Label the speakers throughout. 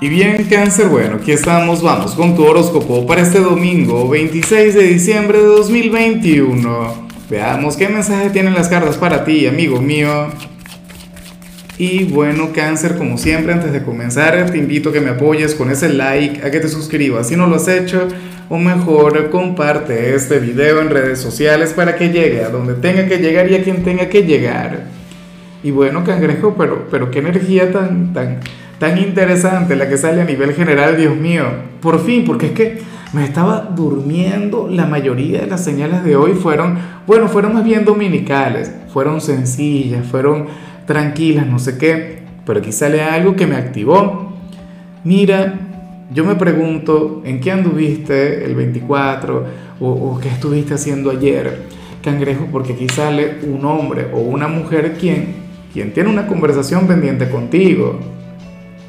Speaker 1: Y bien, cáncer, bueno, aquí estamos, vamos con tu horóscopo para este domingo 26 de diciembre de 2021. Veamos qué mensaje tienen las cartas para ti, amigo mío. Y bueno, cáncer, como siempre, antes de comenzar, te invito a que me apoyes con ese like, a que te suscribas si no lo has hecho, o mejor, comparte este video en redes sociales para que llegue a donde tenga que llegar y a quien tenga que llegar. Y bueno, cangrejo, pero, pero qué energía tan, tan tan interesante la que sale a nivel general, Dios mío. Por fin, porque es que me estaba durmiendo. La mayoría de las señales de hoy fueron, bueno, fueron más bien dominicales, fueron sencillas, fueron tranquilas, no sé qué. Pero aquí sale algo que me activó. Mira, yo me pregunto, ¿en qué anduviste el 24 o, o qué estuviste haciendo ayer, cangrejo? Porque aquí sale un hombre o una mujer quien, quien tiene una conversación pendiente contigo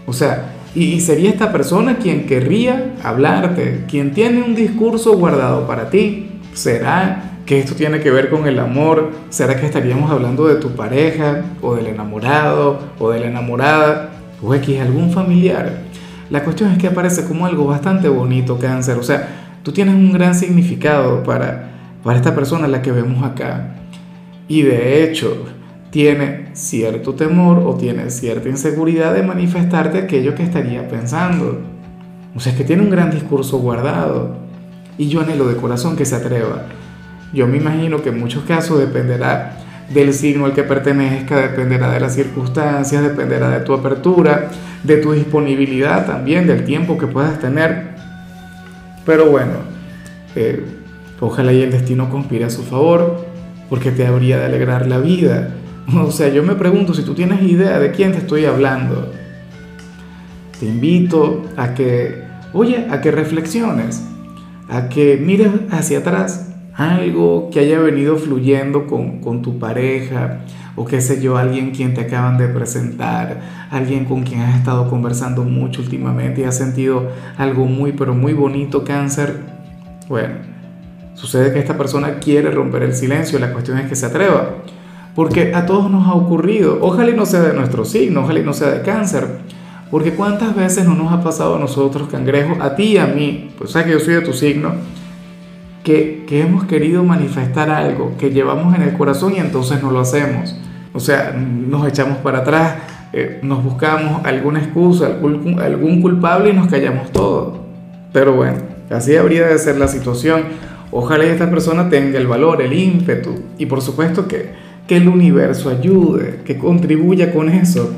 Speaker 1: o sea, y, sería esta persona quien querría hablarte, quien tiene un discurso guardado para ti. ¿Será que esto tiene que ver con el amor? ¿Será que estaríamos hablando de tu pareja o del enamorado o de la enamorada o X algún familiar? La cuestión es que aparece como algo bastante bonito, cáncer. O sea, tú tienes un gran significado para, para esta persona la que vemos acá. Y de hecho, tiene cierto temor o tiene cierta inseguridad de manifestarte aquello que estaría pensando. O sea, es que tiene un gran discurso guardado. Y yo anhelo de corazón que se atreva. Yo me imagino que en muchos casos dependerá del signo al que pertenezca, dependerá de las circunstancias, dependerá de tu apertura, de tu disponibilidad también, del tiempo que puedas tener. Pero bueno, eh, ojalá y el destino conspire a su favor, porque te habría de alegrar la vida O sea, yo me pregunto si tú tienes idea de quién te estoy hablando. Te invito a que, oye, a que reflexiones, a que mires hacia atrás algo que haya venido fluyendo con, con tu pareja o qué sé yo, alguien quien te acaban de presentar, alguien con quien has estado conversando mucho últimamente y has sentido algo muy, pero muy bonito, cáncer. Bueno, sucede que esta persona quiere romper el silencio, la cuestión es que se atreva. Porque a todos nos ha ocurrido. Ojalá y no sea de nuestro signo, ojalá y no sea de cáncer. Porque cuántas veces no nos ha pasado a nosotros, cangrejos, a ti y a mí, pues sabes que yo soy de tu signo, que, que hemos querido manifestar algo que llevamos en el corazón y entonces no lo hacemos. O sea, nos echamos para atrás, eh, nos buscamos alguna excusa, algún, culpable y nos callamos todo. Pero bueno, así habría de ser la situación. Ojalá y esta persona tenga el valor, el ímpetu y por supuesto que que el universo ayude, que contribuya con eso.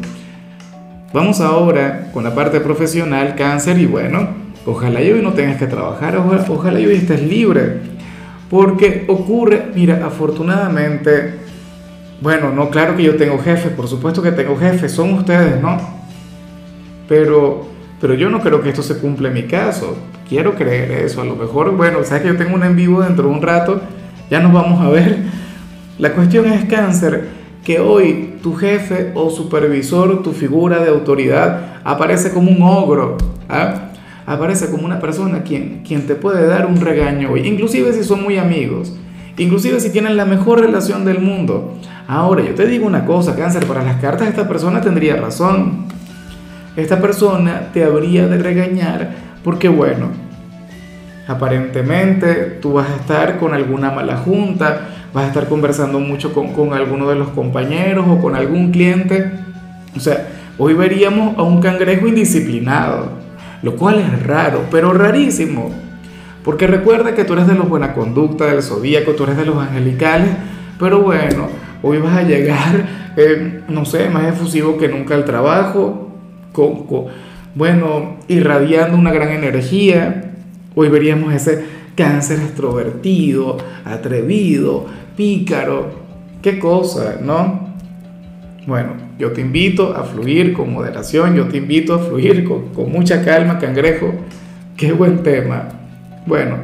Speaker 1: Vamos ahora con la parte profesional, cáncer, y bueno, ojalá yo hoy no tengas que trabajar, ojalá, ojalá hoy estés libre, porque ocurre, mira, afortunadamente, bueno, no, claro que yo tengo jefes, por supuesto que tengo jefes, son ustedes, ¿no? Pero, pero yo no creo que esto se cumpla en mi caso, quiero creer eso, a lo mejor, bueno, sabes que yo tengo un en vivo dentro de un rato, ya nos vamos a ver la cuestión es cáncer, que hoy tu jefe o supervisor, tu figura de autoridad, aparece como un ogro, ¿ah? aparece como una persona quien, quien te puede dar un regaño hoy, inclusive si son muy amigos, inclusive si tienen la mejor relación del mundo. Ahora, yo te digo una cosa, cáncer, para las cartas esta persona tendría razón. Esta persona te habría de regañar porque, bueno, aparentemente tú vas a estar con alguna mala junta, vas a estar conversando mucho con, con alguno de los compañeros o con algún cliente. O sea, hoy veríamos a un cangrejo indisciplinado, lo cual es raro, pero rarísimo. Porque recuerda que tú eres de los buena conducta, del zodíaco, tú eres de los angelicales, pero bueno, hoy vas a llegar, eh, no sé, más efusivo que nunca al trabajo, con, bueno, irradiando una gran energía. Hoy veríamos ese cáncer extrovertido, atrevido, pícaro, qué cosa, ¿no? Bueno, yo te invito a fluir con moderación, yo te invito a fluir con, mucha calma, cangrejo, qué buen tema. Bueno,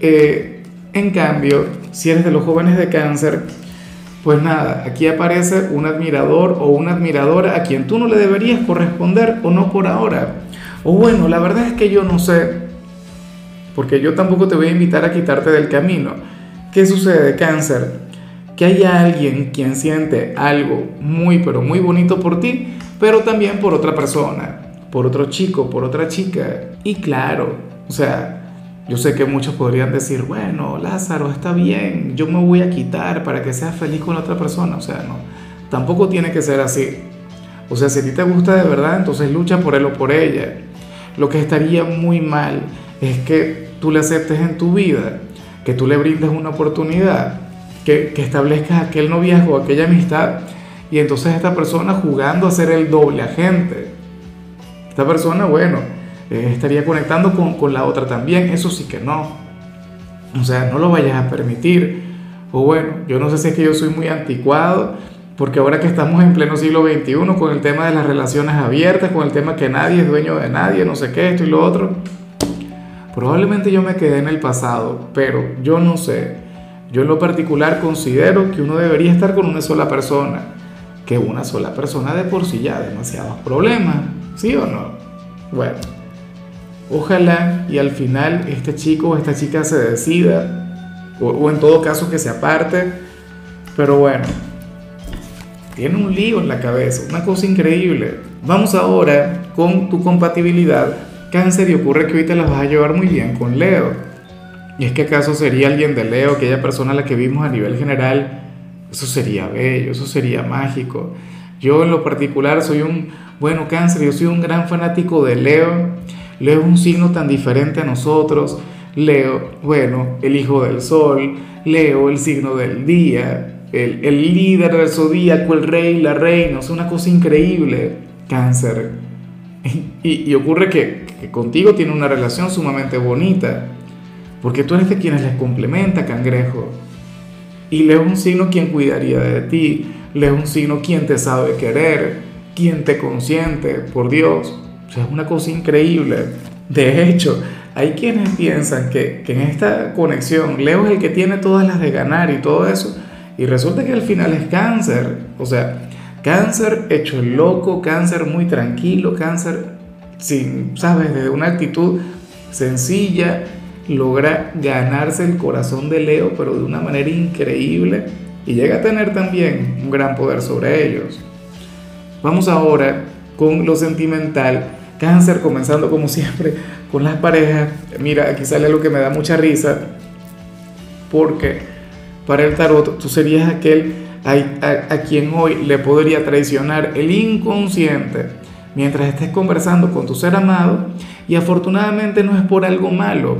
Speaker 1: eh, en cambio, si eres de los jóvenes de cáncer, pues nada, aquí aparece un admirador o una admiradora a quien tú no le deberías corresponder o no por ahora. O bueno, la verdad es que yo no sé, porque yo tampoco te voy a invitar a quitarte del camino. ¿Qué sucede, cáncer? Que haya alguien quien siente algo muy, pero muy bonito por ti, pero también por otra persona. por otro chico, por otra chica. Y claro, o sea, yo sé que muchos podrían decir, bueno, Lázaro, está bien, yo me voy a quitar para que seas feliz con la otra persona. O sea, no, tampoco tiene que ser así. O sea, si a ti te gusta de verdad, entonces lucha por él o por ella. Lo que estaría muy mal es que tú le aceptes en tu vida, que tú le brindes una oportunidad, que, que establezcas aquel noviazgo, aquella amistad, y entonces esta persona jugando a ser el doble agente. Esta persona, bueno, eh, estaría conectando con, con la otra también, eso sí que no. O sea, no lo vayas a permitir. O bueno, yo no sé si es que yo soy muy anticuado, porque ahora que estamos en pleno siglo XXI con el tema de las relaciones abiertas, con el tema que nadie es dueño de nadie, no sé qué, esto y lo otro, probablemente yo me quedé en el pasado, pero yo no sé. Yo en lo particular considero que uno debería estar con una sola persona, que una sola persona de por sí ya demasiados problemas, ¿sí o no? Bueno. Ojalá y al final este chico o esta chica se decida, o, en todo caso que se aparte, pero bueno, tiene un lío en la cabeza, una cosa increíble. Vamos ahora con tu compatibilidad cáncer y ocurre que hoy te las vas a llevar muy bien con Leo. Y es que acaso sería alguien de Leo, aquella persona a la que vimos a nivel general, eso sería bello, eso sería mágico. Yo en lo particular soy un, bueno, cáncer, yo soy un gran fanático de Leo Leo es un signo tan diferente a nosotros. Leo, bueno, el hijo del sol. Leo, el signo del día. El, el líder del zodíaco, el rey, la reina. Es una cosa increíble. Cáncer. Y, y ocurre que, que contigo tiene una relación sumamente bonita. Porque tú eres de quienes les complementa, cangrejo. Y Leo es un signo quien cuidaría de ti. Leo es un signo quien te sabe querer, quien te consiente, por Dios. O sea, es una cosa increíble. De hecho, hay quienes piensan que, que, en esta conexión Leo es el que tiene todas las de ganar y todo eso. Y resulta que al final es cáncer. O sea, cáncer hecho loco, cáncer muy tranquilo, cáncer sin, ¿sabes? Desde una actitud sencilla, logra ganarse el corazón de Leo, pero de una manera increíble. Y llega a tener también un gran poder sobre ellos. Vamos ahora con lo sentimental Cáncer, comenzando como siempre con las parejas. Mira, aquí sale algo que me da mucha risa, porque para el tarot tú serías aquel a, quien hoy le podría traicionar el inconsciente mientras estés conversando con tu ser amado y afortunadamente no es por algo malo,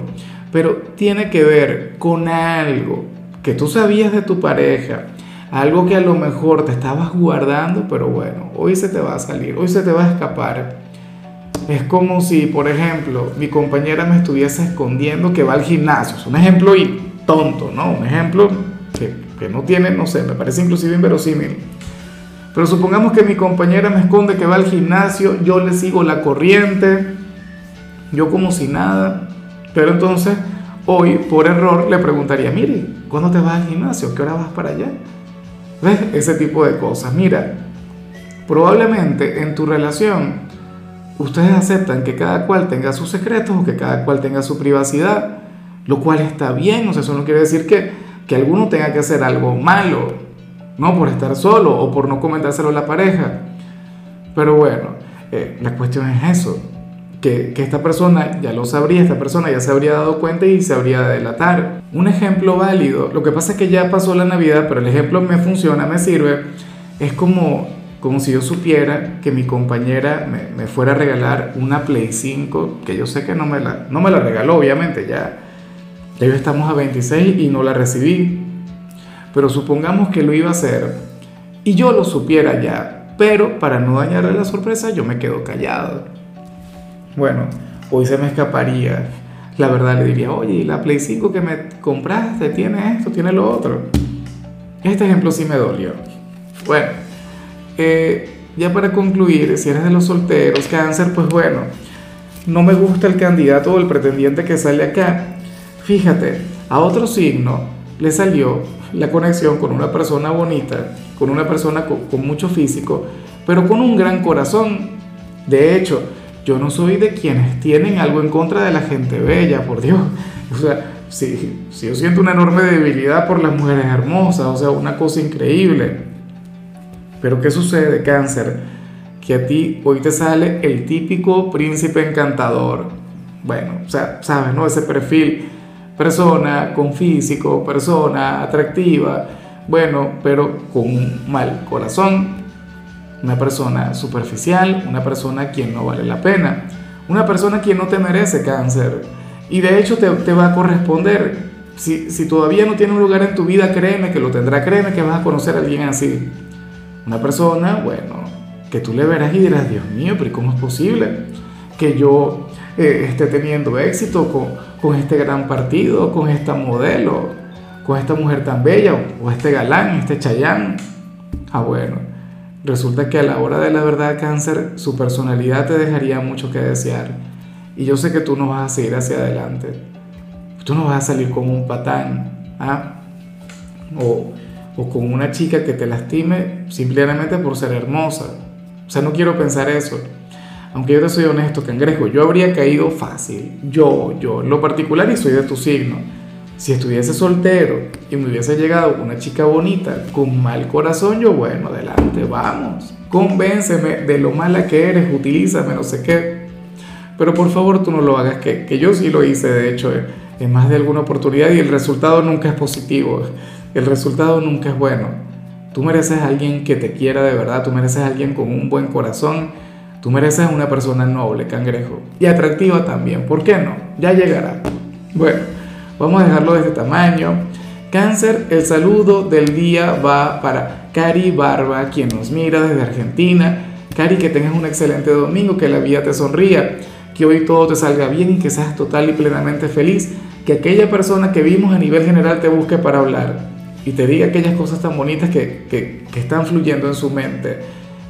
Speaker 1: pero tiene que ver con algo que tú sabías de tu pareja, algo que a lo mejor te estabas guardando, pero bueno, hoy se te va a salir, hoy se te va a escapar es como si, por ejemplo, mi compañera me estuviese escondiendo que va al gimnasio. Es un ejemplo y tonto, ¿no? Un ejemplo que, no tiene, no sé, me parece inclusive inverosímil. Pero supongamos que mi compañera me esconde que va al gimnasio, yo le sigo la corriente, yo como si nada. Pero entonces, hoy, por error, le preguntaría, mire, ¿cuándo te vas al gimnasio? ¿Qué hora vas para allá? ¿Ves? Ese tipo de cosas. Mira, probablemente en tu relación ustedes aceptan que cada cual tenga sus secretos o que cada cual tenga su privacidad, lo cual está bien, o sea, eso no quiere decir que, que alguno tenga que hacer algo malo, no por estar solo o por no comentárselo a la pareja. Pero bueno, eh, la cuestión es eso, que, que, esta persona ya lo sabría, esta persona ya se habría dado cuenta y se habría de delatar. Un ejemplo válido, lo que pasa es que ya pasó la Navidad, pero el ejemplo me funciona, me sirve, es como como si yo supiera que mi compañera me, fuera a regalar una Play 5, que yo sé que no me la, no me la regaló, obviamente, ya, ya estamos a 26 y no la recibí. Pero supongamos que lo iba a hacer y yo lo supiera ya, pero para no dañarle la sorpresa yo me quedo callado. Bueno, hoy se me escaparía. La verdad le diría, oye, la Play 5 que me compraste tiene esto, tiene lo otro. Este ejemplo sí me dolió. Bueno, eh, ya para concluir, si eres de los solteros, cáncer, pues bueno, no me gusta el candidato o el pretendiente que sale acá. Fíjate, a otro signo le salió la conexión con una persona bonita, con una persona con, mucho físico, pero con un gran corazón. De hecho, yo no soy de quienes tienen algo en contra de la gente bella, por Dios. O sea, si, si yo siento una enorme debilidad por las mujeres hermosas, o sea, una cosa increíble. Pero ¿qué sucede, cáncer? que a ti hoy te sale el típico príncipe encantador. Bueno, o sea, sabes, ¿no? Ese perfil, persona con físico, persona atractiva, bueno, pero con un mal corazón, una persona superficial, una persona quien no vale la pena, una persona quien no te merece cáncer. Y de hecho te, va a corresponder. Si, si, todavía no tiene un lugar en tu vida, créeme que lo tendrá, créeme que vas a conocer a alguien así. Una persona, bueno, que tú le verás y dirás, Dios mío, pero ¿cómo es posible que yo eh, esté teniendo éxito con, con, este gran partido, con esta modelo, con esta mujer tan bella, o, este galán, este chayán? Ah, bueno, resulta que a la hora de la verdad, cáncer, su personalidad te dejaría mucho que desear. Y yo sé que tú no vas a seguir hacia adelante. Tú no vas a salir como un patán, ¿ah? O, o con una chica que te lastime simplemente por ser hermosa o sea, no quiero pensar eso. Aunque yo te soy honesto, cangrejo, yo habría caído fácil. Yo, yo, en lo particular, y soy de tu signo. Si estuviese soltero y me hubiese llegado una chica bonita con mal corazón, yo, bueno, adelante, vamos. Convénceme de lo mala que eres, utilízame, no sé qué. Pero por favor, tú no lo hagas, que, que yo sí lo hice, de hecho, en más de alguna oportunidad y el resultado nunca es positivo. El resultado nunca es bueno. Tú mereces a alguien que te quiera de verdad, tú mereces a alguien con un buen corazón, tú mereces una persona noble, cangrejo, y atractiva también, ¿por qué no? Ya llegará. Bueno, vamos a dejarlo de este tamaño. Cáncer, el saludo del día va para Cari Barba, quien nos mira desde Argentina. Cari, que tengas un excelente domingo, que la vida te sonría, que hoy todo te salga bien y que seas total y plenamente feliz, que aquella persona que vimos a nivel general te busque para hablar y te diga aquellas cosas tan bonitas que, que, que están fluyendo en su mente.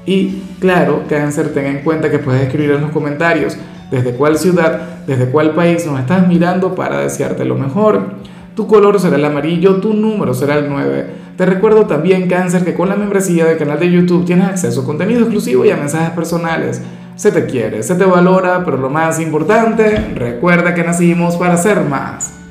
Speaker 1: Y claro, cáncer, ten en cuenta que puedes escribir en los comentarios desde cuál ciudad, desde cuál país nos estás mirando para desearte lo mejor. Tu color será el amarillo, tu número será el 9. Te recuerdo también, cáncer, que con la membresía del canal de YouTube tienes acceso a contenido exclusivo y a mensajes personales. Se te quiere, se te valora, pero lo más importante, recuerda que nacimos para ser más.